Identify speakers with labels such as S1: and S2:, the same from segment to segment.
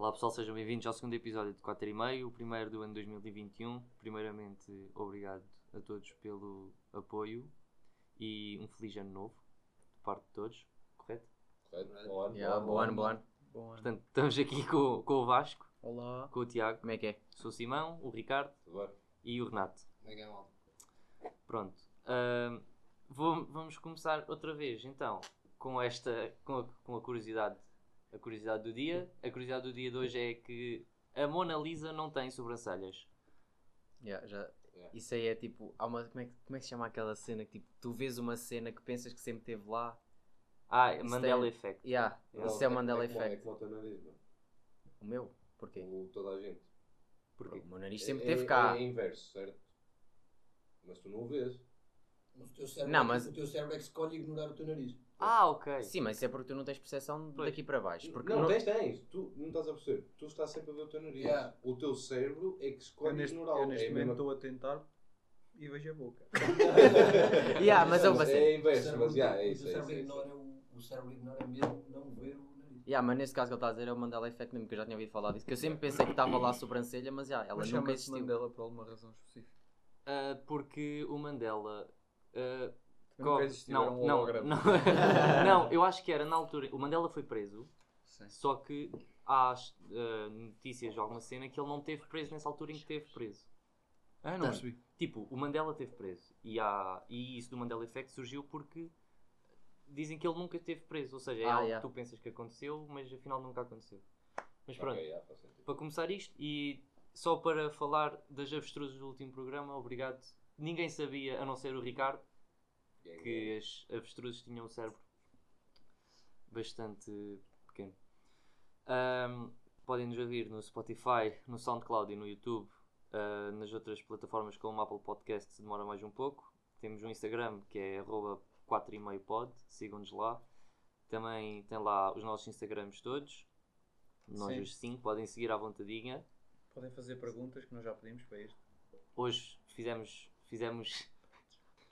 S1: Olá pessoal, sejam bem-vindos ao segundo episódio de 4 e meio, o primeiro do ano 2021. Primeiramente, obrigado a todos pelo apoio e um feliz ano novo, de parte de todos, correto?
S2: Correto? Bom ano,
S3: Yeah, bom ano, bom ano.
S4: Bom ano.
S1: Portanto, estamos aqui com, com o Vasco,
S4: Olá.
S1: com o Tiago,
S3: Como é que é?
S1: sou o Simão, o Ricardo e o Renato.
S2: Ninguém mal.
S1: Pronto. Ahm, vou- vamos começar outra vez, então, com esta, com a, com a curiosidade, a curiosidade do dia. A curiosidade do dia de hoje é que a Mona Lisa não tem sobrancelhas.
S3: Yeah, já...
S2: Yeah.
S3: Isso aí é tipo. Há uma... como, é que, como é que se chama aquela cena que tipo, tu vês uma cena que pensas que sempre esteve lá?
S1: Ah,
S3: Isso
S1: Mandela
S3: tem-
S1: Effect.
S3: Yeah, isso é o Mandela
S2: é como- É
S3: Effect.
S2: como o teu nariz, mano.
S3: O meu? Porquê?
S2: O, toda a gente.
S3: Porque o meu nariz sempre
S2: é,
S3: esteve
S2: é-
S3: cá.
S2: É inverso, certo? Mas tu não o vês.
S5: Mas o teu cérebro,
S3: Não,
S5: é que-
S3: mas-
S5: o teu cérebro é que escolhe ignorar o teu nariz.
S1: Ah, ok.
S3: Sim, mas isso é porque tu não tens percepção
S1: Pois.
S3: daqui para baixo. Porque
S2: não,
S3: no-
S2: tens, tens. Tu não estás a perceber. Tu estás sempre a ver o teu nariz.
S5: Yeah.
S2: O teu cérebro é que
S4: Eu
S2: escolhe
S4: neste,
S2: ignorá-lo.
S4: eu neste
S2: é
S4: momento estou a tentar e vejo a boca.
S3: Yeah, mas eu
S2: Mas
S3: passei.
S2: É
S5: O
S2: inverso,
S5: cérebro-
S2: mas já, é
S5: o
S2: isso. É
S5: cérebro
S2: isso, é
S5: ignora
S2: isso.
S5: o, o cérebro ignora mesmo não ver o nariz.
S3: Yeah, mas nesse caso que ele está a dizer é o Mandela Effect mesmo, que eu já tinha ouvido falar disso. Que eu sempre pensei que estava lá a sobrancelha, mas yeah, ela
S4: Mas
S3: nunca
S4: chama-se
S3: existiu.
S4: Mandela por alguma razão específica.
S1: Ah, porque o Mandela. ah,
S4: Nunca
S1: corre-
S4: existiu,
S1: não,
S4: era um
S1: não,
S4: holograma.
S1: não, não, eu acho que era na altura. O Mandela foi preso,
S4: Sim.
S1: só que há ah, notícias de alguma cena que ele não teve preso nessa altura em que esteve preso.
S4: Ah,
S1: não
S4: percebi.
S1: Tipo, o Mandela teve preso. E, há, e isso do Mandela Effect surgiu porque dizem que ele nunca esteve preso. Ou seja, é
S3: Ah,
S1: algo
S3: yeah.
S1: que tu pensas que aconteceu, mas afinal nunca aconteceu. Mas pronto,
S2: Ok, yeah,
S1: para começar isto, e só para falar das avestruzes do último programa, obrigado. Ninguém sabia, a não ser o Ricardo,
S2: Yeah,
S1: que
S2: yeah.
S1: as avestruzes tinham um cérebro bastante pequeno. Ahm, podem nos ouvir no Spotify, no SoundCloud e no YouTube. Ah, nas outras plataformas como o Apple Podcast se demora mais um pouco. Temos um Instagram que é arroba 4,5pod, sigam-nos lá. Também tem lá os nossos Instagrams todos. Nós
S4: Sim.
S1: os 5 podem seguir à vontadinha.
S4: Podem fazer perguntas que nós já pedimos para isto.
S1: Hoje fizemos fizemos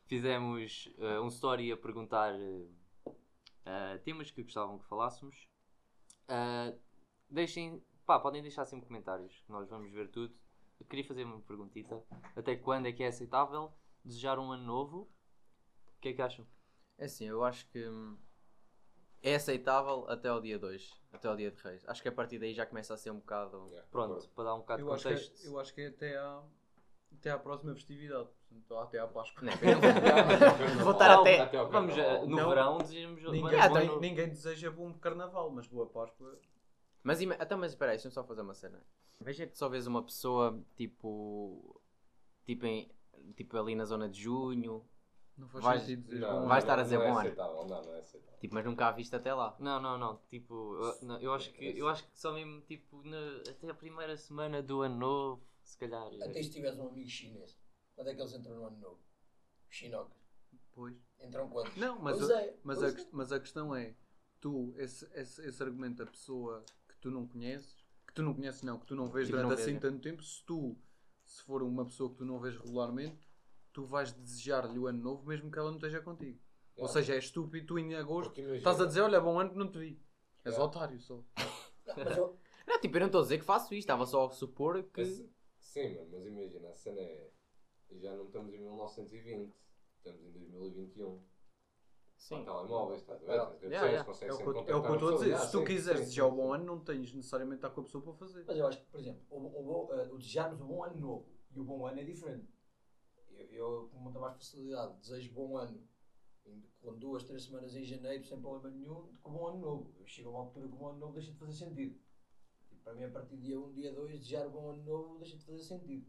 S1: fizemos eh, um story a perguntar eh, temas que gostavam que falássemos. Deixem, pá, podem deixar sempre comentários, que nós vamos ver tudo. Eu queria fazer uma perguntita. Até quando é que é aceitável desejar um ano novo? O que é que acham?
S3: É assim, eu acho que hum, é aceitável até ao dia 2, até ao dia de Reis. Acho que a partir daí já começa a ser um bocado.
S2: Yeah,
S1: Pronto, para dar um bocado de
S4: Eu acho, que
S1: contexto.
S4: é, eu acho que é até à, até à próxima festividade. Portanto, até à Páscoa.
S3: Não,
S1: Não,
S3: até.
S2: Até ao
S1: Vamos, eh, no
S4: Não.
S1: verão desejamos
S4: Ninguém,
S3: Ah,
S1: bom
S3: tem-
S4: ninguém deseja bom carnaval, mas boa Páscoa.
S3: Mas, até, mas espera aí, deixa-me só fazer uma cena. Veja que só vês uma pessoa tipo. Tipo, em, tipo ali na zona de junho,
S4: Não faz
S3: Vais-
S4: sentido dizer
S2: Não,
S4: bom
S3: Vai
S4: ano.
S3: estar a dizer
S2: não é
S3: bom ano.
S2: aceitável, Não, não é aceitável.
S3: tipo, mas nunca a viste até lá.
S1: Não, não, não. Tipo, eu, não, eu acho que eu acho que só mesmo tipo na- até a primeira semana do ano novo, se calhar.
S5: Até se tiveres um amigo chinês, quando é que eles entram no ano novo? Chinocas.
S4: Pois.
S5: Entram quando?
S4: Não, mas,
S5: Pois
S4: a,
S5: é,
S4: mas,
S5: pois
S4: a,
S5: é.
S4: mas a questão é, tu, esse, esse, esse argumento da pessoa que tu não conheces, que tu não conheces não, que tu não vês
S3: Tipo,
S4: durante
S3: não
S4: assim
S3: vês,
S4: tanto tempo, se tu, se for uma pessoa que tu não vês regularmente, tu vais desejar-lhe o ano novo mesmo que ela não esteja contigo. Ou
S2: Yeah.
S4: seja, é estúpido tu em agosto estás a dizer, olha, bom ano que não te vi. És
S2: Yeah.
S4: otário só.
S5: Não, mas eu,
S3: Não, tipo, eu não estou a dizer que faço isto, estava só a supor que.
S2: Sim, mano, mas imagina, a cena é. Já não estamos em 1920, estamos em 2021.
S3: Sim.
S2: Telemóveis, estás a ver? Redes sociais,
S4: É o
S2: sempre
S4: que eu- é o que eu estou a dizer. Se tu
S2: Ah,
S4: quiseres desejar o bom ano, não tens necessariamente de estar com a pessoa para fazer.
S5: mas eu acho que, por exemplo, o, o, eh, o desejarmos o bom ano novo e o bom ano é diferente. Eu, eu com muita mais facilidade, desejo bom ano com duas, três semanas em janeiro sem problema nenhum, do que o bom ano novo. Eu chego a uma altura que o bom ano novo deixa de fazer sentido. E para mim, a partir de dia 1, dia 2, desejar o bom ano novo deixa de fazer sentido.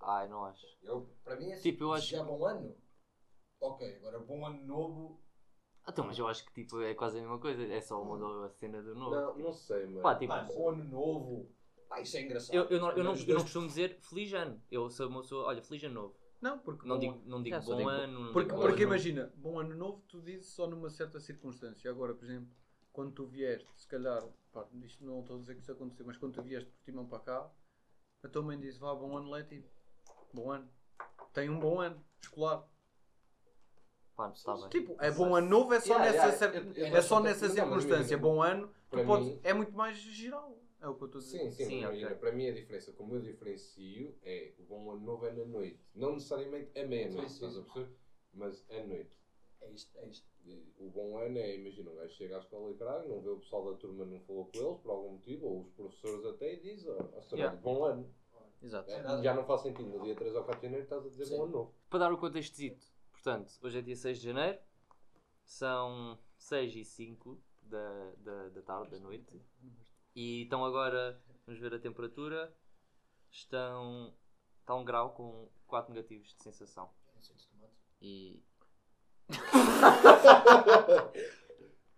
S1: Ai, não acho.
S5: Eu, para mim é
S1: Tipo, eu acho-
S5: desejar bom ano. Ok, agora bom ano novo.
S1: Ah, Então, mas eu acho que tipo, é quase a mesma coisa, é só uma a cena do novo.
S2: Não,
S1: tipo.
S2: não sei, mano.
S1: Pá, tipo,
S5: Pá, bom ano novo. Pá, isso é engraçado.
S1: eu, eu, não, eu, não, eu não costumo dizer feliz ano. Eu sou uma pessoa, olha, feliz ano novo.
S4: Não, porque
S1: Não
S4: bom
S1: digo, não digo
S3: Já, só
S1: bom
S3: digo-
S1: ano. Não
S4: Porque,
S1: digo
S4: porque imagina, bom ano novo tu dizes só numa certa circunstância. Agora, por exemplo, quando tu vieste, se calhar, pá, isto não estou a dizer que isso aconteceu, mas quando tu vieste por Timão para cá, a tua mãe disse, vá, bom ano Leti. Bom ano. Tem um bom ano escolar.
S1: Pá, está bem.
S4: Tipo, é bom ano novo, é só
S2: Yeah,
S4: nessa,
S2: yeah,
S4: cer-
S2: eu- eu
S4: é só nessa
S2: não, mas
S4: circunstância.
S2: imagina,
S4: Bom ano, tu
S2: para
S4: podes-
S2: mim-
S4: é muito mais geral. É o que eu estou a dizer.
S2: Sim, sim,
S1: Sim,
S2: mas imagina,
S1: ok.
S2: para mim a diferença, como eu diferencio, é o bom ano novo é na noite. Não necessariamente à meia-noite,
S5: Sim, sim.
S2: estás a perceber? Mas à noite.
S5: É isto, é isto.
S2: O bom ano é, imagina, um gajo chega à escola e caralho, não vê o pessoal da turma, não falou com eles por algum motivo, ou os professores até e diz, ó, senhor,
S3: Yeah.
S2: bom ano.
S3: Exato.
S2: É, já não faz sentido, no dia 3 ou 4 de janeiro estás a dizer
S5: Sim.
S2: bom ano novo.
S1: Para dar o contextozito, portanto, hoje é dia 6 de janeiro, são 6 e 5 da, da, da tarde, da noite, e estão agora, vamos ver a temperatura, estão, está um grau com 4 negativos de sensação.
S3: E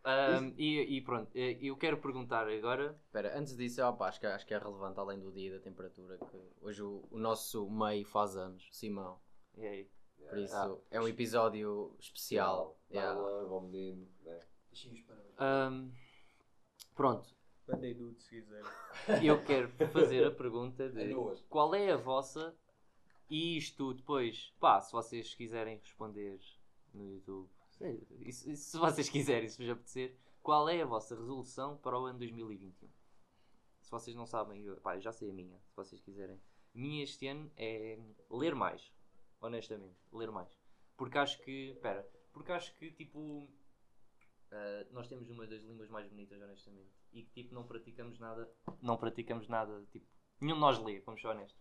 S1: Ahm, e, e pronto, eh, eu quero perguntar agora,
S3: espera, antes disso, opa, acho, que, acho que é relevante além do dia e da temperatura que hoje o, o nosso meio faz anos, Simão.
S1: e aí?
S3: Por isso
S1: Ah.
S3: é um episódio especial. Yeah.
S2: Bala, bom menino, né?
S1: Ahm, pronto,
S4: Bandei nude se quiser.
S1: eu quero fazer a pergunta
S5: É
S1: de
S5: duas.
S1: qual é a vossa e isto depois, pá, se vocês quiserem responder no YouTube, sei, e se, e se vocês quiserem, se vos apetecer, qual é a vossa resolução para o ano 2021? Se vocês não sabem, eu, pá, eu já sei a minha, se vocês quiserem. A minha este ano é ler mais, honestamente, ler mais. Porque acho que, espera, porque acho que tipo, ah, nós temos uma das línguas mais bonitas, honestamente, e que tipo, não praticamos nada, não praticamos nada, tipo, nenhum de nós lê, vamos ser honestos.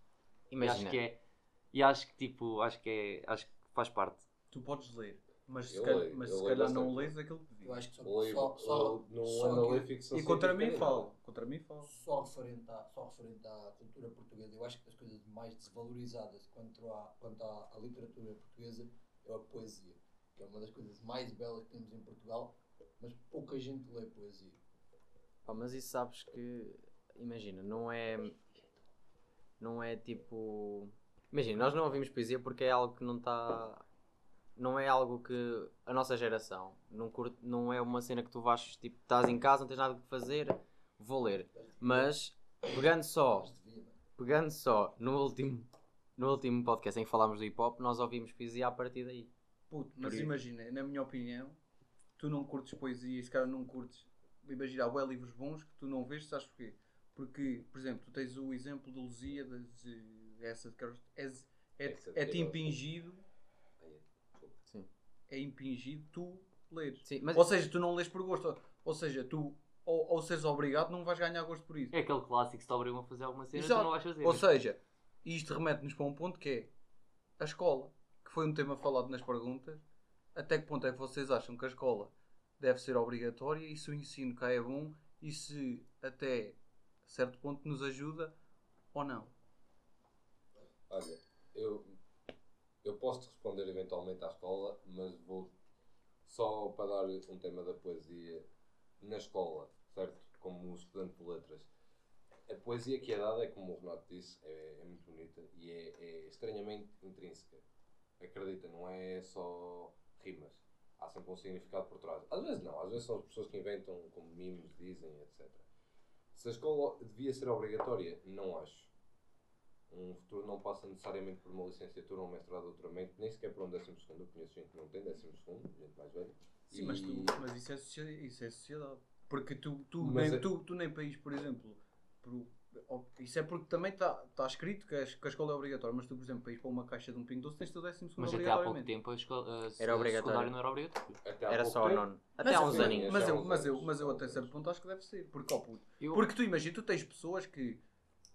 S1: E
S3: Imagina,
S1: acho que é, e acho que tipo, acho que é, acho que faz parte.
S4: Tu podes ler, mas se
S2: Eu
S4: calhar,
S2: leio,
S4: mas
S2: eu
S4: se
S2: leio
S4: calhar não lês aquilo que
S5: Eu
S4: devias.
S5: acho que só,
S2: Ou,
S5: só, só,
S2: num
S5: só
S2: a ler ficção
S4: E contra mim falo. Contra mim falo.
S5: Só referente, à, só referente à cultura portuguesa, eu acho que das coisas mais desvalorizadas quanto à, quanto à, à literatura portuguesa é a poesia, que é uma das coisas mais belas que temos em Portugal, mas pouca gente lê poesia.
S3: pá, mas isso sabes que, imagina, não é, não é tipo, imagina, nós não ouvimos poesia porque é algo que não está, não é algo que a nossa geração, não, curte, não é uma cena que tu vais, tipo, estás em casa, não tens nada que fazer, vou ler. Mas, pegando só,
S5: é?
S3: pegando só no último, no último podcast em que falámos do hip hop, nós ouvimos poesia a partir daí.
S4: Puto, mas
S3: Por-
S4: imagina, na minha opinião, tu não curtes poesia e se calhar não curtes. Imagina, há livros bons que tu não vês, sabes porquê? Porque, por exemplo, tu tens o exemplo do Lusíadas, essa de Carlos. És- É,
S2: Essa de
S4: é-te
S2: Queiroz.
S4: impingido,
S2: Ai, desculpa.
S3: Sim.
S4: É impingido tu leres.
S3: Sim, mas
S4: Ou seja, tu não lês por gosto. Ou seja, tu, ou, ou seres obrigado, não vais ganhar gosto por isso.
S1: É aquele clássico, se te obrigam a fazer alguma cena,
S4: Exato.
S1: tu não vais fazer.
S4: Ou seja, isto remete-nos para um ponto que é a escola, que foi um tema falado nas perguntas. Até que ponto é que vocês acham que a escola deve ser obrigatória e se o ensino cá é bom e se até certo ponto nos ajuda ou não?
S2: Olha, eu, eu posso responder eventualmente à escola, mas vou só para dar um tema da poesia na escola, certo? Como estudante de letras. A poesia que é dada é, como o Renato disse, é, é muito bonita e é, é estranhamente intrínseca. Acredita, não é só rimas. Há sempre um significado por trás. Às vezes não, às vezes são as pessoas que inventam como mimos, dizem, etc. Se a escola devia ser obrigatória, não acho. Um futuro não passa necessariamente por uma licenciatura ou um mestrado ou doutoramento, nem sequer por um décimo segundo. Eu conheço gente que não tem décimo segundo, gente mais velha.
S4: Sim,
S2: E-
S4: mas, tu, mas isso, é sociedade, isso é sociedade. Porque tu, tu,
S2: Mas
S4: nem,
S2: é-
S4: tu, tu nem país, por exemplo, isso é porque também está tá escrito que a, que a escola é obrigatória, mas tu, por exemplo, para ir para uma caixa de um pingo doce tens o décimo segundo
S1: Mas até há pouco tempo a escola, a,
S3: Era
S1: a
S3: obrigatório.
S1: secundário não era obrigatório.
S3: Era só o
S2: tempo-
S3: nono. Até há uns aninhos.
S4: Mas eu, mas, eu,
S2: anos,
S4: mas eu até certo ponto acho que deve ser. Porque, ó, puto,
S1: Eu-
S4: porque tu imagina, tu tens pessoas que,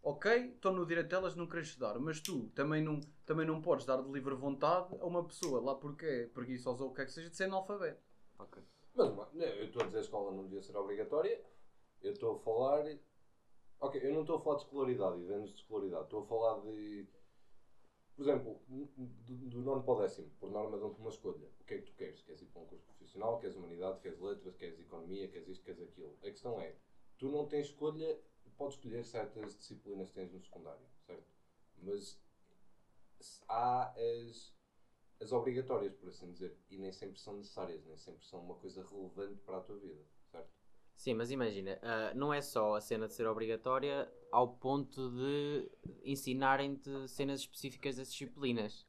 S4: ok, estão no direito delas de não querer estudar, mas tu também não, também não podes dar de livre vontade a uma pessoa lá porque é preguiçosa ou o que é que seja de ser analfabeto.
S1: Ok.
S2: Mas não, eu estou a dizer que a escola não devia ser obrigatória. Eu estou a falar. Ok, eu não estou a falar de escolaridade e de anos de escolaridade. Estou a falar de. Por exemplo, do, do nono para o décimo, por norma dão-te uma escolha. O que é que tu queres? Queres ir para um curso profissional? Queres humanidade? Queres letras? Queres economia? Queres isto? Queres aquilo? A questão é: tu não tens escolha, podes escolher certas disciplinas que tens no secundário, certo? Mas há as, as obrigatórias, por assim dizer, e nem sempre são necessárias, nem sempre são uma coisa relevante para a tua vida, certo?
S3: Sim, mas imagina, uh, não é só a cena de ser obrigatória ao ponto de ensinarem-te cenas específicas das disciplinas.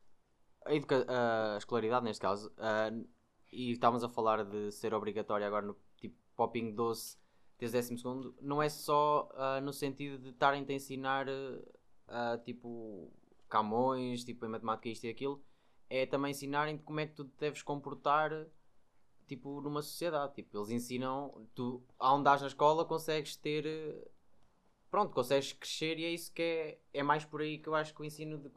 S3: A, educa uh, a escolaridade, neste caso, uh, e estávamos a falar de ser obrigatória agora no tipo Popping 12, desde décimo segundo, não é só uh, no sentido de estarem-te a ensinar uh, tipo Camões, tipo em matemática isto e aquilo, é também ensinarem-te como é que tu deves comportar tipo numa sociedade, tipo, eles ensinam, tu aonde estás na escola consegues ter pronto, consegues crescer e é isso que é, é mais por aí que eu acho que o ensino de,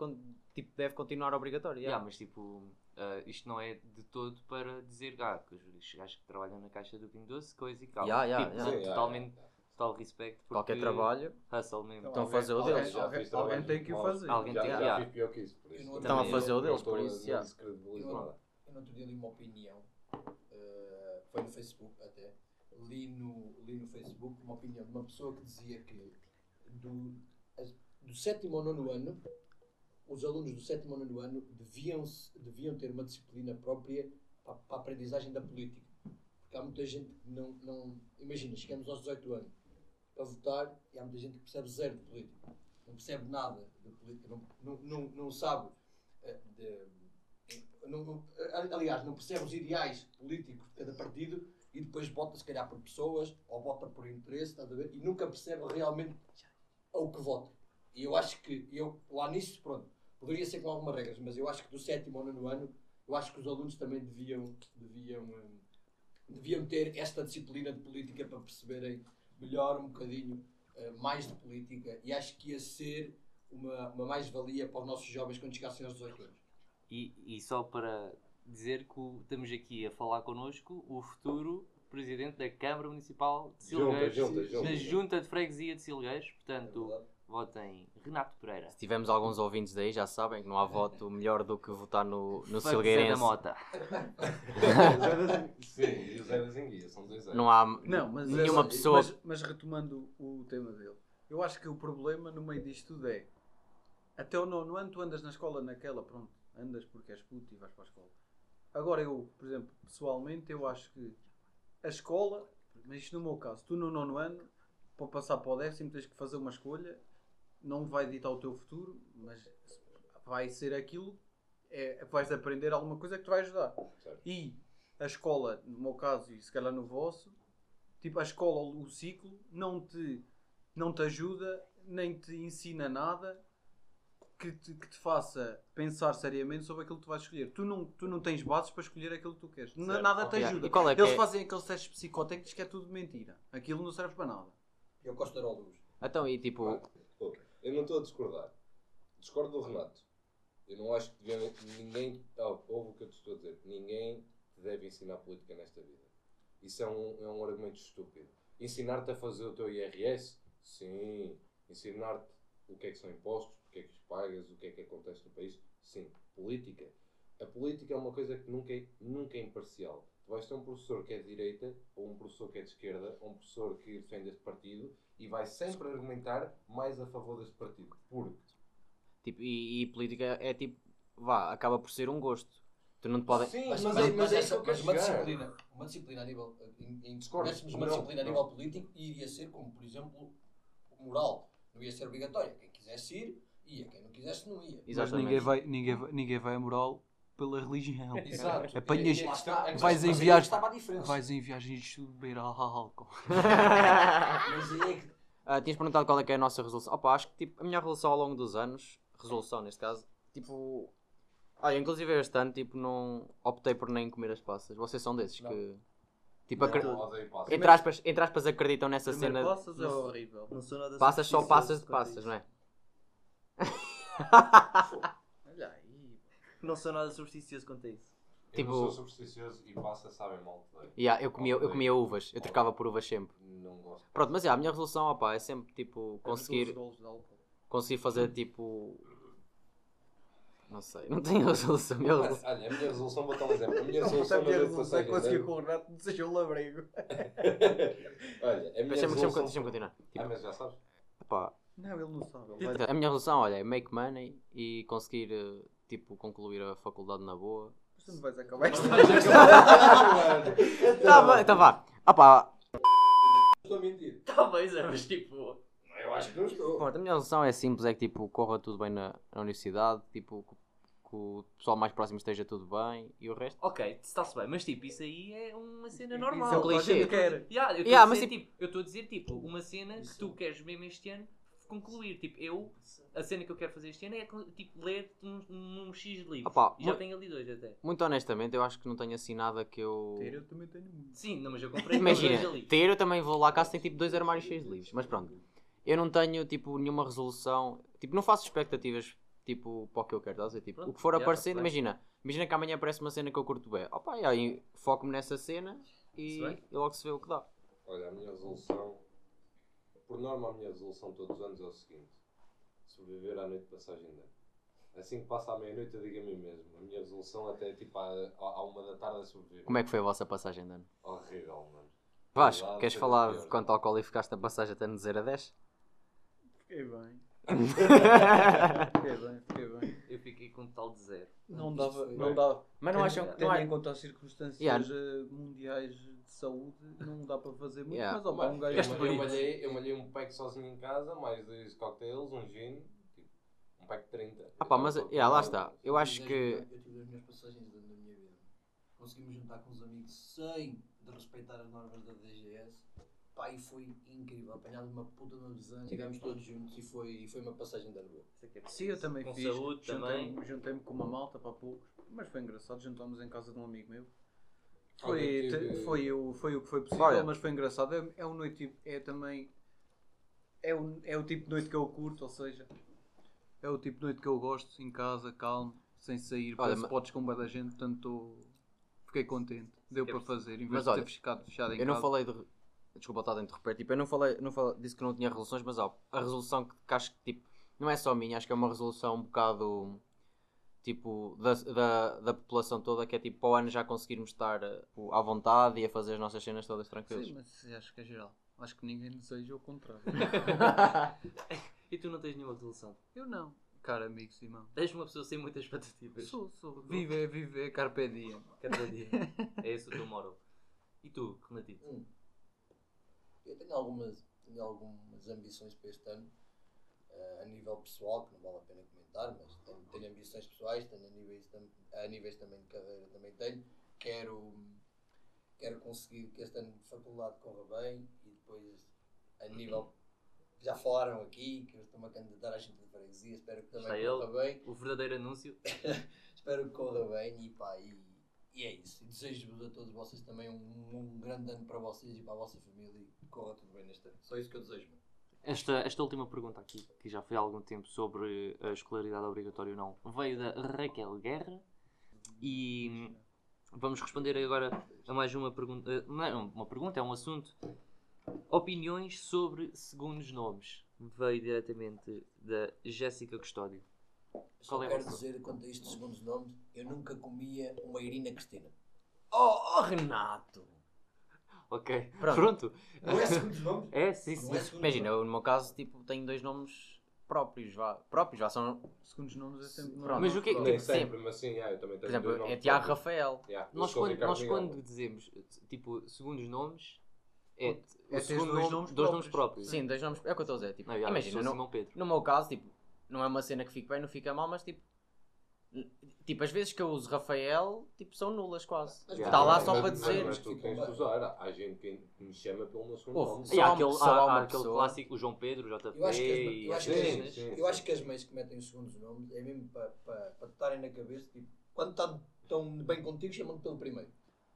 S3: tipo, deve continuar obrigatório.
S1: Yeah.
S3: Yeah,
S1: mas tipo, ah, isto não é de todo para dizer ah, que os gajos que trabalham na caixa do Pingo Doce, coisa e tal.
S3: Yeah, yeah,
S1: tipo,
S3: yeah.
S1: Totalmente, total respeito.
S3: Qualquer trabalho.
S1: Hustle mesmo.
S3: Estão a fazer o deles.
S2: Já
S4: alguém- alguém tem que o fazer.
S1: Alguém
S2: já,
S1: tem-
S2: já
S1: yeah.
S2: fiz pior que isso.
S5: Eu Estão a
S3: fazer o deles, por isso,
S5: Eu não-
S2: nada.
S5: Eu no outro dia li uma opinião, eh, foi no Facebook até, li no, li no Facebook uma opinião de uma pessoa que dizia que do, do sétimo ao nono ano, os alunos do sétimo ao nono ano deviam, deviam ter uma disciplina própria para, para a aprendizagem da política. Porque há muita gente que não, não. Imagina, chegamos aos 18 anos para votar e há muita gente que percebe zero de política. Não percebe nada de política, não, não, não, sabe. eh, de- não- não- aliás, não percebe os ideais políticos de cada partido e depois vota se calhar por pessoas ou vota por interesse, a ver? E nunca percebe realmente ao que vota. E eu acho que, eu lá nisso, pronto, poderia ser com algumas regras, mas eu acho que do sétimo ao nono ano, eu acho que os alunos também deviam, deviam, hum, deviam ter esta disciplina de política para perceberem melhor um bocadinho eh, mais de política e acho que ia ser uma, uma mais-valia para os nossos jovens quando chegassem aos 18 anos.
S1: E, e só para dizer que o- estamos aqui a falar connosco o futuro presidente da Câmara Municipal de Silgueiros,
S2: junta, junta.
S1: da Junta de Freguesia de Silgueiros.
S5: É
S1: Portanto,
S5: verdade?
S1: Votem Renato Pereira.
S3: Se tivermos alguns ouvintes daí, já sabem que não há voto melhor do que votar no, no
S1: Fuck Zé da
S3: Silgueirense.
S1: Mota.
S2: Sim, e o Zé da Zinguia, são dois Zé.
S3: Não há
S4: Não, mas,
S3: nenhuma
S4: mas-
S3: pessoa.
S4: Mas, mas retomando o tema dele, eu acho que o problema no meio disto tudo é até o nono ano tu andas na escola naquela, pronto, andas porque és puto e vais para a escola. Agora eu, por exemplo, pessoalmente, eu acho que a escola, mas isto no meu caso, tu no nono ano, para passar para o décimo tens que fazer uma escolha, não vai ditar o teu futuro, mas vai ser aquilo, é, vais aprender alguma coisa que te vai ajudar.
S2: Certo.
S4: E a escola, no meu caso e se calhar no vosso, tipo a escola, o ciclo, não te, não te ajuda, nem te ensina nada que te, que te faça pensar seriamente sobre aquilo que tu vais escolher. Tu não, tu não tens bases para escolher aquilo que tu queres.
S2: Certo.
S4: Nada te ajuda.
S3: Qual é que
S4: Eles
S3: é-
S4: fazem aqueles testes psicotécnicos que é tudo mentira. Aquilo não serve para nada.
S5: Eu gosto de luz.
S3: Então, e tipo,
S2: Ah, pô, Eu não estou a discordar. Discordo do Renato. Eu não acho que devia, ninguém. Oh, ouve o que eu te estou a dizer. Ninguém te deve ensinar política nesta vida. Isso é um, é um argumento estúpido. Ensinar-te a fazer o teu IRS? Sim. Ensinar-te o que é que são impostos, o que é que os pagas, o que é que acontece no país? Sim. Política. A política é uma coisa que nunca é, nunca é imparcial. Tu vais ter um professor que é de direita, ou um professor que é de esquerda, ou um professor que defende este partido e vai sempre argumentar mais a favor deste partido. Porque
S3: tipo e, e política é tipo, vá, acaba por ser um gosto. Tu não te podem.
S2: Sim,
S5: Mas,
S2: mas,
S5: mas,
S2: é, mas é
S5: essa-
S2: que eu
S5: mas
S2: quero
S5: uma disciplina, uma disciplina a nível. Em, em
S2: Discordo.
S5: uma
S2: Não,
S5: disciplina a nível político, iria ser como, por exemplo, moral. Não ia ser obrigatória. Quem quisesse ir, ia. Quem não quisesse, não ia.
S4: Mas
S3: Exatamente.
S4: ninguém vai, ninguém, vai, ninguém vai a moral pela religião.
S5: Exato.
S4: Apanhas-
S5: E- e
S2: vais
S4: em viagem-
S5: estava a diferença.
S4: Vais em viagens de beber álcool.
S5: Mas aí é que.
S3: Ah, tinhas perguntado qual é que é a nossa resolução. Opa, acho que tipo, a minha resolução ao longo dos anos, resolução neste caso, tipo. Olha, inclusive este ano, tipo, não optei por nem comer as passas. Vocês são desses
S5: Não.
S3: que. Tipo, acre- entre, aspas, entre aspas, acreditam nessa
S4: Primeiro
S3: cena.
S4: passas é horrível.
S6: Não sou nada
S3: Passas só passas de passas, não é?
S6: Não sou nada supersticioso quanto a isso.
S2: Eu
S3: Tipo-
S2: não sou supersticioso e passas sabem mal. odeio.
S3: Yeah, eu, comia, eu comia uvas, eu trocava por uvas sempre.
S2: Não gosto.
S3: Pronto, mas yeah, a minha resolução opa, é sempre tipo conseguir, conseguir fazer tipo. Não sei, não tenho resolução. a Minha
S2: Mas,
S3: resolução.
S2: olha, a minha resolução, vou dar um exemplo. A minha
S4: A
S2: resolução
S4: minha
S2: não é
S4: resolução é conseguir com o Renato não seja um labrego.
S2: Olha, a minha
S3: Deixa-me
S2: resolução...
S3: deixa deixa continuar.
S2: Ah,
S3: Tipo,
S2: mas já sabes?
S4: Não, ele não sabe. Ele vai...
S3: a minha resolução, olha, é make money e conseguir eh, tipo concluir a faculdade na boa.
S4: Tu não vais acabar isto.
S3: Tá bem, então vá. Opá,
S5: Estou a mentir.
S3: talvez, mas tipo.
S2: Eu acho que não estou.
S3: Pronto, a minha resolução é simples, é que tipo, corra tudo bem na, na universidade, tipo, que, que o pessoal mais próximo esteja tudo bem e o resto.
S1: Ok, está-se bem, mas tipo, isso aí é uma cena
S4: Isso
S1: normal.
S4: é o que a
S3: clichê.
S4: gente quer.
S1: Yeah, eu estou
S3: Yeah,
S1: a
S3: mas
S1: dizer, tipo, eu estou a dizer tipo, uma cena que tu queres mesmo este ano concluir. Tipo, eu, a cena que eu quero fazer este ano é tipo, ler um, um X de livros.
S3: Opa,
S1: E já
S3: mu-
S1: tenho ali dois até.
S3: Muito honestamente, eu acho que não tenho assim nada que eu.
S4: Ter, eu também tenho muito.
S1: Sim, não, mas eu comprei
S3: Imagina,
S1: dois ali.
S3: ter eu também vou lá à casa tem tipo dois armários cheios de livros, mas pronto. Eu não tenho tipo nenhuma resolução, tipo, não faço expectativas tipo para o que eu quero, estás a dizer? Tipo,
S1: Pronto,
S3: o que for
S1: já,
S3: aparecendo,
S1: bem.
S3: imagina, imagina que amanhã aparece uma cena que eu curto bem. Opa, e aí foco-me nessa cena e,
S1: Se bem.
S3: e logo se vê o que dá.
S2: Olha, a minha resolução, por norma, a minha resolução todos os anos é o seguinte: sobreviver à noite de passagem de ano. Assim que passa a meia-noite, eu digo a mim mesmo: a minha resolução até tipo à, à uma da tarde é sobreviver.
S3: Como é que foi a vossa passagem de ano?
S2: Horrível, mano.
S3: Vasco,
S2: Verdade,
S3: queres falar de quanto ao qualificaste a passagem até no 0 a 10?
S4: Fiquei bem. Fiquei bem, fiquei bem.
S1: Eu fiquei com um total de zero.
S4: Não dava. Não dava.
S3: Mas não acham que.
S4: Tendo
S3: Não
S4: em
S3: é...
S4: conta as circunstâncias
S3: Yeah.
S4: eh, mundiais saúde, não dá para fazer muito.
S3: Yeah.
S4: Mas ó, pá, um gajo.
S2: Eu,
S1: bonito.
S2: malhei, eu malhei um pack sozinho em casa, mais dois cocktails, um gin, tipo, um pack de 30.
S3: Ah pá, mas
S2: Eu
S3: yeah, lá está. Eu acho
S5: tive
S3: que.
S5: as- Eu tive as minhas passagens da minha vida. Conseguimos juntar com os amigos sem de respeitar as normas da DGS. Pá, e foi incrível. Apanhámos uma puta no desenho. Chegámos todos juntos e foi, e foi uma passagem boa.
S1: Isso é é
S4: Sim, eu também
S1: com
S4: fiz.
S1: saúde também.
S4: Juntei-me juntei-me com uma malta para poucos. Mas foi engraçado. Juntámos em casa de um amigo meu. Foi,
S2: tive-
S4: te- foi, o, foi o que foi possível,
S3: Olha.
S4: mas foi engraçado. É, é um noite. É também. É o, é o tipo de noite que eu curto, ou seja, é o tipo de noite que eu gosto, em casa, calmo, sem sair, para
S3: ma-
S4: spots com bué da gente, portanto tô- fiquei contente. Deu
S1: é
S4: para fazer, em vez
S3: Mas
S4: de
S3: olha,
S4: ter ficado fechado em
S3: Eu não
S4: casa.
S3: falei de. Desculpa estar a interromper. Tipo, eu não falei, não falei, disse que não tinha resoluções, mas ó, a resolução que, que acho que tipo, não é só minha, acho que é uma resolução um bocado tipo da, da, da população toda, que é tipo para o ano já conseguirmos estar eh, tipo, à vontade e a fazer as nossas cenas todas tranquilas.
S4: Sim, mas acho que é geral. Acho que ninguém deseja o contrário.
S1: E tu não tens nenhuma resolução.
S4: eu não. Cara, amigo Simão.
S1: És uma pessoa sem muitas expectativas.
S4: Sou, sou. Viver, viver, carpe diem.
S1: Cada dia. É esse o teu moro. E tu, Renatito?
S5: Hum. Eu tenho algumas, tenho algumas ambições para este ano, eh, a nível pessoal, que não vale a pena comentar, mas tenho, tenho ambições pessoais, tenho a níveis, a níveis também de carreira também tenho. Quero, quero conseguir que este ano de faculdade corra bem e depois a nível. Já falaram aqui que eu estou-me a candidatar à junta de freguesia, espero que também
S1: Está
S5: corra bem.
S1: O verdadeiro anúncio.
S5: Espero que corra bem e pá, e, e é isso. E desejo-vos a todos vocês também um, um grande ano para vocês e para a vossa família e que corra tudo bem neste ano. Só isso que eu desejo. mano.
S1: Esta, esta última pergunta aqui, que já foi há algum tempo sobre a escolaridade obrigatória ou não, veio da Raquel Guerra e vamos responder agora a mais uma pergunta. Não é uma pergunta, é um assunto. Opiniões sobre segundos nomes. Veio diretamente da Jéssica Custódio.
S5: Só
S1: Qual é a
S5: quero
S1: vossa?
S5: dizer quanto a isto de segundos nomes, eu nunca comia uma Irina Cristina.
S3: Oh, oh, Renato!
S1: Ok,
S3: Pronto.
S1: pronto.
S5: Não é segundos nomes?
S1: É, sim, sim.
S5: Não é
S3: Imagina, eu, no meu caso, tipo, tenho dois nomes próprios, vá. Próprios, vá, são.
S4: Segundos nomes é sempre.
S3: Pronto.
S1: Mas o que é que- tipo,
S2: sempre, mas sim, yeah, eu também
S3: Por
S2: tenho dois
S3: exemplo, é Tiago
S2: próprios.
S3: Rafael.
S2: Yeah,
S1: Nós, quando, nós quando dizemos, tipo, segundos nomes, é,
S4: É
S1: segundo
S4: dois
S1: nome-
S4: nomes
S1: dois nomes
S4: próprios.
S3: Sim, dois nomes. É o que eu estou a dizer. Tipo,
S1: Não,
S3: imagina, no,
S1: Pedro.
S3: no meu caso, tipo, não é uma cena que fique bem, não fica mal, mas tipo. Tipo, as vezes que eu uso Rafael, tipo, são nulas quase. Está lá só
S2: mas-
S3: para dizer.
S2: Mas tu tens de usar. Há gente que me chama pelo meu segundo nome.
S1: E há aquele, há-
S3: há
S1: aquele clássico, o João Pedro, o JP
S5: Eu acho que as,
S1: e
S5: eu acho que as- mães que metem os segundos nomes é mesmo para para para estarem na cabeça, tipo, quando estão tão bem contigo, chamam-te pelo primeiro.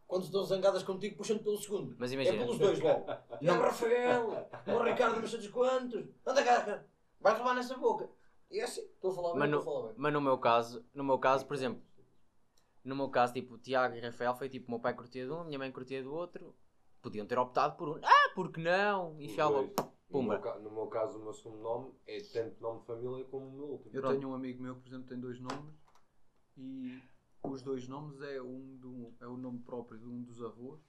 S5: Quando estão zangadas contigo, puxam-te pelo segundo.
S3: Mas
S5: É
S3: imagina,
S5: pelos dois logo. E é o Rafael, o Ricardo, não sei dos quantos. Anda cá, vai levar nessa boca. E é assim, estou a falar bem,
S3: Mas
S5: estou a falar bem.
S3: mas no meu caso, no meu caso, por exemplo, no meu caso, tipo, Tiago e Rafael foi tipo, o meu pai curtia de um, minha mãe curtia do outro. Podiam ter optado por um. Ah, porque não?
S2: Os
S3: Enfiar logo.
S2: dois. No
S3: Pumba.
S2: meu, no meu caso, o meu segundo nome é tanto nome de família como o meu último.
S4: Eu
S3: Pronto.
S4: tenho um amigo meu que, por exemplo, tem dois nomes e os dois nomes é, um do, é o nome próprio de um dos avós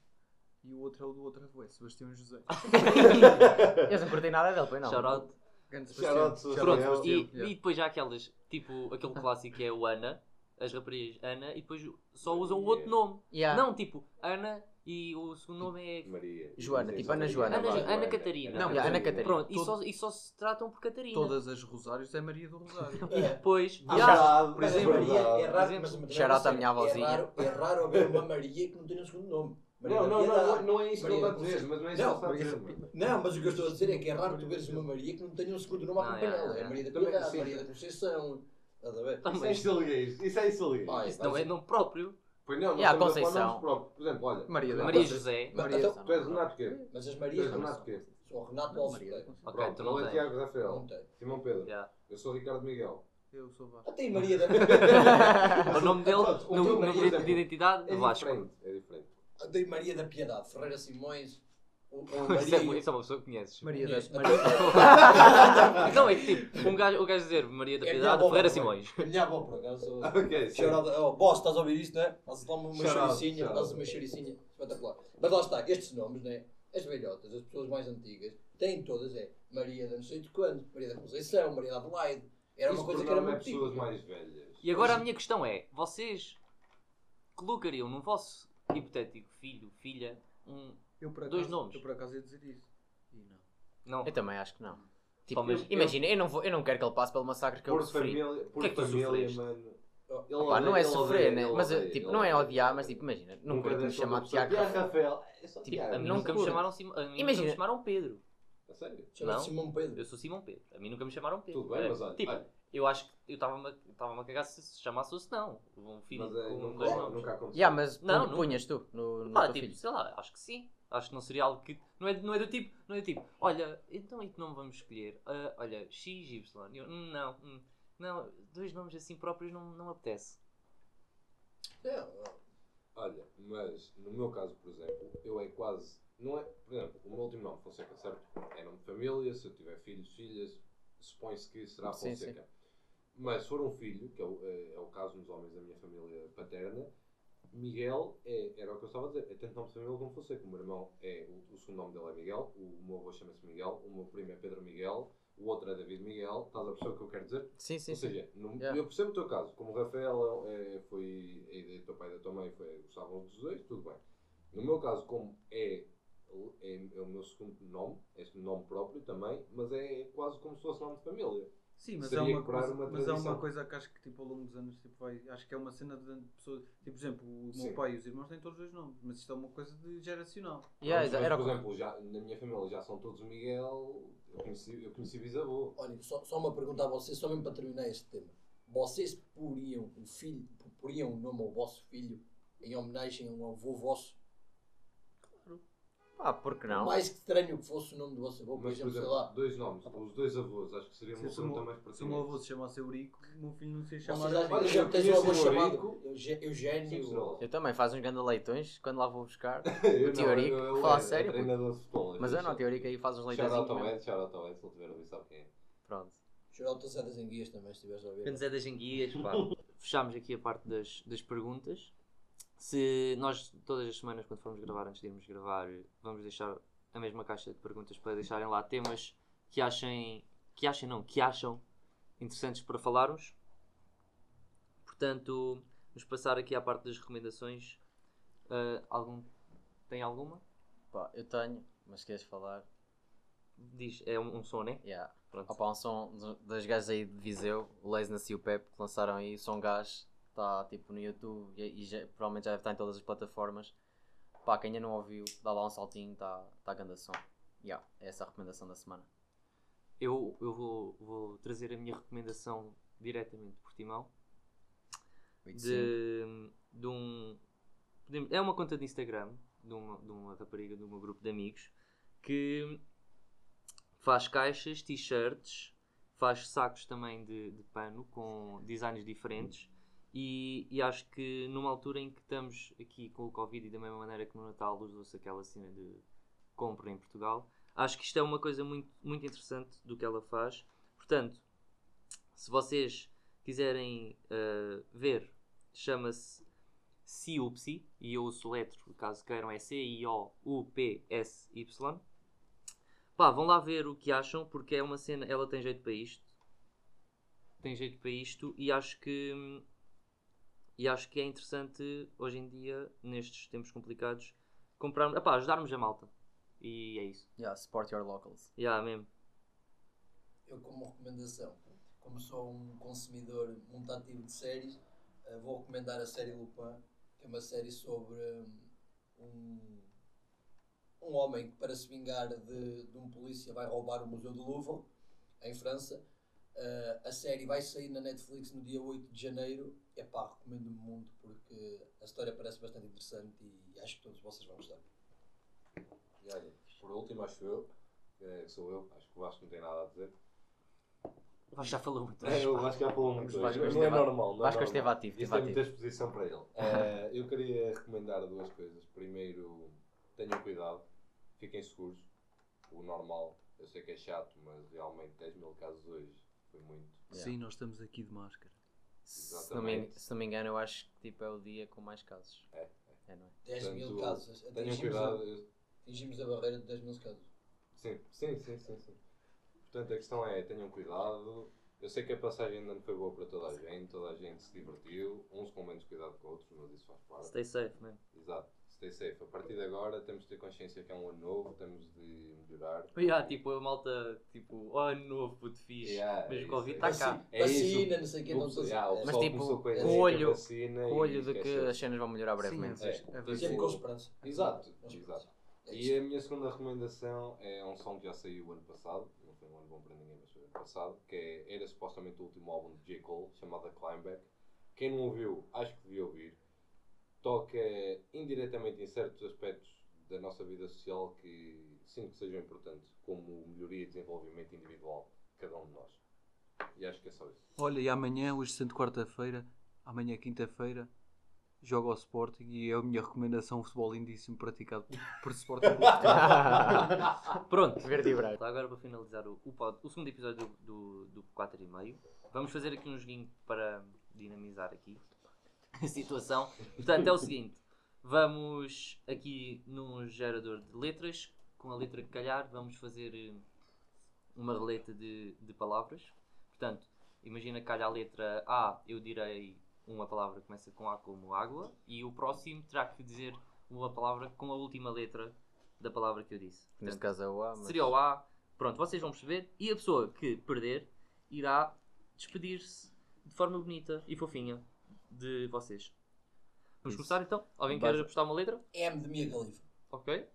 S4: e o outro é o do outro avô, é Sebastião José.
S3: Eu não curtei nada dele, foi não.
S1: Shout out.
S4: Grande Sebastião.
S1: Pronto, e,
S4: Yeah.
S1: e depois já aquelas, tipo, aquele clássico que é o Ana, as raparigas Ana e depois só usam o outro nome.
S3: Yeah.
S1: Não, tipo, Ana e o segundo nome é.
S2: Maria.
S3: Joana, tipo Ana. Joana,
S1: Ana,
S3: vá.
S1: Ana Catarina.
S3: Não, Ana Catarina.
S1: Pronto, e
S4: Todo-
S1: só, e só se tratam por Catarina.
S4: Todas as Rosários é Maria do Rosário.
S1: E depois.
S5: Ah,
S1: Yeah,
S6: Charado,
S1: por
S5: Mas a
S1: exemplo,
S5: Maria é
S1: por
S5: raro,
S1: exemplo,
S5: mas
S3: shout out
S5: é
S3: à minha avózinha.
S5: É raro, é raro haver uma Maria que não tenha um segundo nome. Maria
S2: Não, não, não, não, não é isso que ele
S5: Maria
S2: está a
S5: da
S2: dizer, mas não é isso que ele
S5: Não,
S2: está a dizer.
S5: Não, mas o que eu estou a dizer é que é raro tu veres uma Maria que não tenha um segundo nome a
S1: Não,
S5: acompanhá-la.
S1: é,
S5: É
S1: é.
S5: Maria da Piedade,
S2: sim.
S5: Maria da Conceição. Estás a ver?
S2: Isso é
S1: mas
S2: Silgueiros, isso é Silgueiros.
S5: Ai,
S1: isso não é nome próprio.
S2: Pois não, nós
S3: E a Conceição?
S2: nomes próprios. Por exemplo, olha.
S4: Maria
S1: Maria. José.
S5: Mas,
S3: Maria
S5: então,
S2: Tu és Renato quê?
S5: mas as
S2: Tu
S5: Marias
S2: és
S5: não
S2: Renato quê?
S5: Sou Renato
S4: Não,
S5: Alves.
S1: Ok, tu não
S2: é
S1: tens.
S2: Tiago Rafael.
S5: Não.
S2: Simão Pedro. Eu sou Ricardo Miguel.
S4: Eu sou Vasco.
S5: Ah, tem Maria da
S1: O nome dele no,
S2: exemplo,
S1: de identidade
S2: É
S1: Vasco.
S2: É diferente.
S5: Tem Maria da Piedade, Ferreira Simões. Ou
S1: Isso é,
S5: Maria.
S1: isso é uma pessoa que conheces.
S4: Maria da. Maria
S1: Não, é que tipo, um gajo, o gajo dizer Maria da
S5: É
S1: Piedade,
S5: avó,
S1: Ferreira Simões.
S5: minha avó, por acaso.
S2: Ok,
S5: oh, boss, estás a ouvir isto, não é? Faz lá uma choricinha,
S2: shout
S5: faz
S2: out.
S5: uma choricinha. Espetacular. Mas lá está, estes nomes, né? As velhotas, as pessoas mais antigas, têm todas, é Maria da não sei de quando, Maria da Conceição, Maria da Adelaide. Era uma coisa que era
S2: norma é
S5: muito
S2: pessoas mais velhas.
S1: E agora a minha questão é: vocês colocariam no vosso hipotético filho, filha, um.
S4: Eu por
S1: Dois
S4: acaso-
S1: nomes.
S4: Eu por acaso ia dizer isso. E não.
S1: Não.
S3: Eu também acho que não. Tipo, imagina, eu não, vou, eu não quero que ele passe pelo massacre que eu
S2: Por
S3: sofri.
S2: família, por
S1: que é que tu
S2: família,
S1: sofreste?
S2: mano. Ele
S3: Pá, não é
S2: odeia,
S3: sofrer,
S2: ele
S3: né?
S2: odeia,
S3: Mas
S2: ele
S3: tipo,
S2: odeia,
S3: não é odiar,
S2: odeia.
S3: mas tipo, imagina,
S2: Nunca
S3: nunca me
S2: deixou
S3: chamar
S2: uma pessoa,
S3: Tiago Rafael.
S2: Rafael. É só
S3: Tipo,
S2: Tiago.
S3: a
S1: mim
S3: não
S1: nunca me chamaram Sim- a mim nunca
S3: Imagina-
S1: me chamaram Pedro.
S2: A sério?
S5: Chama-se
S1: Não.
S5: Simão Pedro.
S1: Eu sou Simão Pedro. A mim nunca me chamaram Pedro.
S2: Tudo bem,
S1: É,
S2: mas olha.
S1: Tipo,
S2: olha,
S1: eu acho que eu estava-me a, cagar se se chamasse ou se não. Um filho
S2: mas é,
S1: com
S2: nunca,
S1: dois nomes.
S2: nunca aconteceu.
S3: Yeah, mas
S1: Não,
S3: não,
S1: não.
S3: punhas tu no, no
S1: Pá,
S3: teu
S1: tipo,
S3: filho.
S1: sei lá, acho que sim. Acho que não seria algo que. Não é, não é do tipo. Não é do tipo, olha, então e que nome vamos escolher? Ah, olha, X, Y. Eu, hum, não, hum, não, dois nomes assim próprios não, não apetece.
S5: Não, não.
S2: Olha, mas no meu caso, por exemplo, eu é quase. Não é, por exemplo, o meu último nome, Fonseca, certo? É nome de família, se eu tiver filhos, filhas, supõe-se que será
S3: Sim,
S2: Fonseca. Mas se for um filho, que é o, é, é o caso nos homens da minha família paterna, Miguel é, era o que eu estava a dizer, é tanto nome de família como Fonseca. O meu irmão é, o, o segundo nome dele é Miguel, o meu avô chama-se Miguel, o meu primo é Pedro Miguel, o outro é David Miguel, estás a perceber o que eu quero dizer?
S3: Sim, sim,
S2: Ou
S3: sim.
S2: seja, no-
S3: Yeah.
S2: eu percebo o teu caso. Como o Rafael é, foi a ideia do teu pai e da tua mãe, foi, gostavam dos dois, tudo bem. No meu caso, como é, é, é o meu segundo nome, é este nome próprio também, mas é quase como se fosse nome de família.
S4: Sim, mas, é uma, coisa,
S2: uma
S4: mas é uma coisa que acho que tipo, ao longo dos anos tipo, vai, acho que é uma cena de pessoas. Tipo, por exemplo, o
S2: Sim.
S4: meu pai e os irmãos têm todos os nomes, mas isto é uma coisa de geracional.
S3: Yeah,
S2: Mas,
S3: era
S2: por exemplo, já, na minha família já são todos Miguel, eu conheci, eu conheci bisavô.
S5: Olha, só, só uma pergunta a vocês, só mesmo para terminar este tema. Vocês poriam o filho, poriam o nome ao vosso filho em homenagem a um avô vosso?
S3: Pá, por que
S5: Por
S3: não?
S5: mais que estranho que fosse o nome do vosso avô, por
S2: Mas, por
S5: exemplo, sei
S2: exemplo,
S5: lá.
S2: dois nomes, os dois avós, acho que seria uma
S4: Se, o
S2: pergunta
S4: meu-
S2: mais
S4: se o meu avô se chamasse Eurico, o meu filho não se ia
S5: Vocês acham,
S4: Eurico.
S5: por
S2: Olha,
S5: exemplo,
S2: eu
S5: tens um avô
S2: o
S5: chamado
S2: Eurico.
S5: Euge- ou-
S3: Eu também faço uns grandes leitões quando lá vou buscar.
S2: Eu não,
S3: Eurico,
S2: eu- eu
S3: fala a
S2: é- é
S3: sério, puto.
S2: treinador de futebol,
S3: Mas
S2: eu
S3: eu não,
S2: sei.
S3: teórica aí faz uns
S2: Shout out ao. Ed, shout out ao Ed, se ele tiver a ouvir sabe quem é.
S3: Pronto.
S5: A das enguias também, se estiveres a ouvir.
S1: Grande Zé das Enguias, pá. Fechámos aqui a parte das, das perguntas. Se nós, todas as semanas, quando formos gravar, antes de irmos gravar, vamos deixar a mesma caixa de perguntas para deixarem lá temas que achem, que achem não, que acham interessantes para falarmos. Portanto, vamos passar aqui à parte das recomendações. Ah, algum, tem alguma?
S3: Pá, eu tenho, mas queres falar?
S1: Diz, é um, um som, né?
S3: Yeah.
S1: Pronto.
S3: Opa, um som do- das gajas aí de Viseu, o Laziness e o Pep, que lançaram aí, o som gás, está tipo no YouTube e, e já- provavelmente já deve estar em todas as plataformas. Pá, quem ainda não ouviu, dá lá um saltinho, está tá grande som. Yeah, é essa a recomendação da semana.
S1: Eu, eu vou, vou trazer a minha recomendação diretamente de Portimão. de, de um. É uma conta de Instagram de uma, de uma rapariga do meu grupo de amigos que faz caixas, t-shirts, faz sacos também de, de pano com designs diferentes. E, e acho que numa altura em que estamos aqui com o Covid e da mesma maneira que no Natal usou-se aquela cena de compra em Portugal, acho que isto é uma coisa muito, muito interessante do que ela faz. Portanto, se vocês quiserem uh, ver, chama-se Ciupsi e eu uso letro, caso queiram, é C-I-O-U-P-S-Y. Pá, vão lá ver o que acham, porque é uma cena, ela tem jeito para isto. Tem jeito para isto e acho que hum, E acho que é interessante hoje em dia, nestes tempos complicados, comprar, epá, ajudarmos a malta. E é isso.
S3: Yeah, support your locals.
S1: Yeah, mesmo.
S5: Eu, como recomendação, como sou um consumidor muito ativo de séries, eh, vou recomendar a série Lupin, que é uma série sobre hum, um, um homem que, para se vingar de, de um polícia, vai roubar o Museu do Louvre, em França. Eh, a série vai sair na Netflix no dia 8 de janeiro. Epá, recomendo muito porque a história parece bastante interessante e acho que todos vocês vão gostar.
S2: E olha, por último, acho eu, que sou eu, acho que o Vasco não tem nada a dizer.
S1: O Vasco já falou muito.
S2: É, eu acho que já falou muito.
S3: O Vasco
S2: não
S3: esteve
S2: é normal. Não é
S3: Vasco esteve ativo, esteve
S2: tem muita exposição para ele. Eh, eu queria recomendar duas coisas. Primeiro, tenham cuidado, fiquem seguros. O normal, eu sei que é chato, mas realmente 10 mil casos hoje foi muito.
S4: Sim, nós estamos aqui de máscara.
S3: Se não, me,
S2: Exatamente.
S3: se não me engano, eu acho que tipo, é o dia com mais casos.
S2: É,
S3: É, não é?
S5: 10 mil casos.
S2: Tenham cuidado.
S5: a, atingimos a barreira de 10 mil casos.
S2: Sim, sim, sim, sim, sim. Portanto, a questão é, tenham cuidado. Eu sei que a passagem ainda não foi boa para toda a gente, toda a gente se divertiu, uns com menos cuidado que outros, mas isso faz parte.
S1: Stay safe, man.
S2: Exato, stay safe. A partir de agora temos de ter consciência que é um ano novo, temos de melhorar.
S1: Yeah, tipo, a malta, tipo, oh, ano novo, puto fixe.
S2: Yeah,
S1: Mas
S2: é
S1: o Covid está
S2: é
S1: cá.
S2: É.
S5: Vacina, não sei o que,
S2: O
S5: não sei
S2: yeah, o
S3: Mas, tipo,
S2: com a
S3: olho- Com o olho de que as cenas vão melhorar brevemente.
S4: Sim,
S2: É,
S4: é
S5: Sempre com esperança.
S2: Exato, exato.
S5: É
S2: E a minha segunda recomendação é um som que já saiu o ano passado, não foi um ano bom para ninguém, mas foi o ano passado, que é, era supostamente o último álbum de J. Cole, chamado Climbback. Quem não ouviu, acho que devia ouvir. Toca indiretamente em certos aspectos da nossa vida social que sinto que sejam importantes, como melhoria e desenvolvimento individual de cada um de nós. E acho que é só isso.
S4: Olha, e amanhã, hoje sendo quarta-feira, amanhã é quinta-feira, jogo ao Sporting e é a minha recomendação um futebol lindíssimo praticado por Sporting.
S1: Pronto.
S3: Verde e branco.
S1: Agora para finalizar o, o, pod- o segundo episódio do, do, do 4 e meio, vamos fazer aqui um joguinho para dinamizar aqui situação. Portanto, é o seguinte: vamos aqui num gerador de letras, com a letra que calhar, vamos fazer eh, uma roleta de, de palavras. Portanto, imagina que calha a letra A, eu direi uma palavra que começa com A como água, e o próximo terá que dizer uma palavra com a última letra da palavra que eu disse.
S3: Neste
S1: Portanto,
S3: caso é o A, mas...
S1: Seria o A. Pronto, vocês vão perceber. E a pessoa que perder irá despedir-se de forma bonita e fofinha de vocês. Vamos
S3: Isso.
S1: começar então? Alguém
S3: Base-
S1: quer apostar uma letra?
S5: M de Mia Khalifa.
S1: Ok.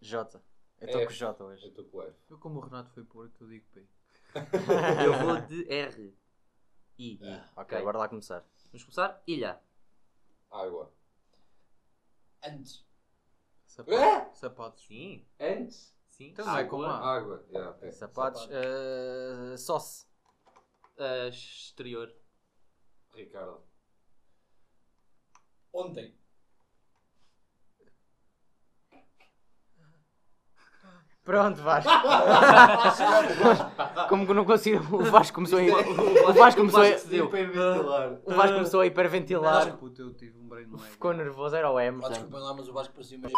S3: J. Eu estou com J
S2: Eu
S3: hoje.
S2: estou com o F.
S4: Eu, como o Renato foi porco, eu digo P.
S1: Eu vou de R. I.
S3: Ok, bora lá começar.
S1: Vamos começar? Ilha.
S2: Água.
S5: Antes.
S4: Sapatos. Sapatos.
S1: Sim.
S2: Antes?
S1: Sim.
S4: Então não é com
S1: Água.
S4: A.
S2: Água. Yeah, ok.
S3: Sapatos. eh, sauce.
S1: Ah, exterior.
S2: Ricardo.
S5: Ontem.
S3: Pronto, Vasco. Como que eu não consigo. O Vasco começou a. O Vasco começou a.
S2: Hiperventilar.
S3: O Vasco começou a hiperventilar.
S4: puto, eu tive um brain lag.
S3: Ficou nervoso, era o M.
S5: Ah, desculpem lá, mas o Vasco parecia uma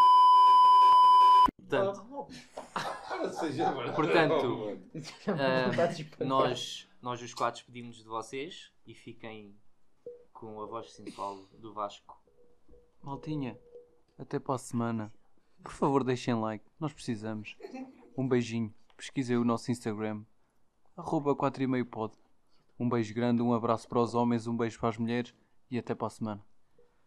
S1: Portanto,
S2: Para seja
S1: Portanto,
S2: mano.
S1: ah, nós, nós os quatro pedimos de vocês e fiquem com a voz sensual do Vasco.
S4: Maltinha, até para a semana. Por favor, deixem like, nós precisamos. Um beijinho, pesquisem o nosso Instagram, arroba 4 e meio pod. Um beijo grande, um abraço para os homens, um beijo para as mulheres e até para a semana.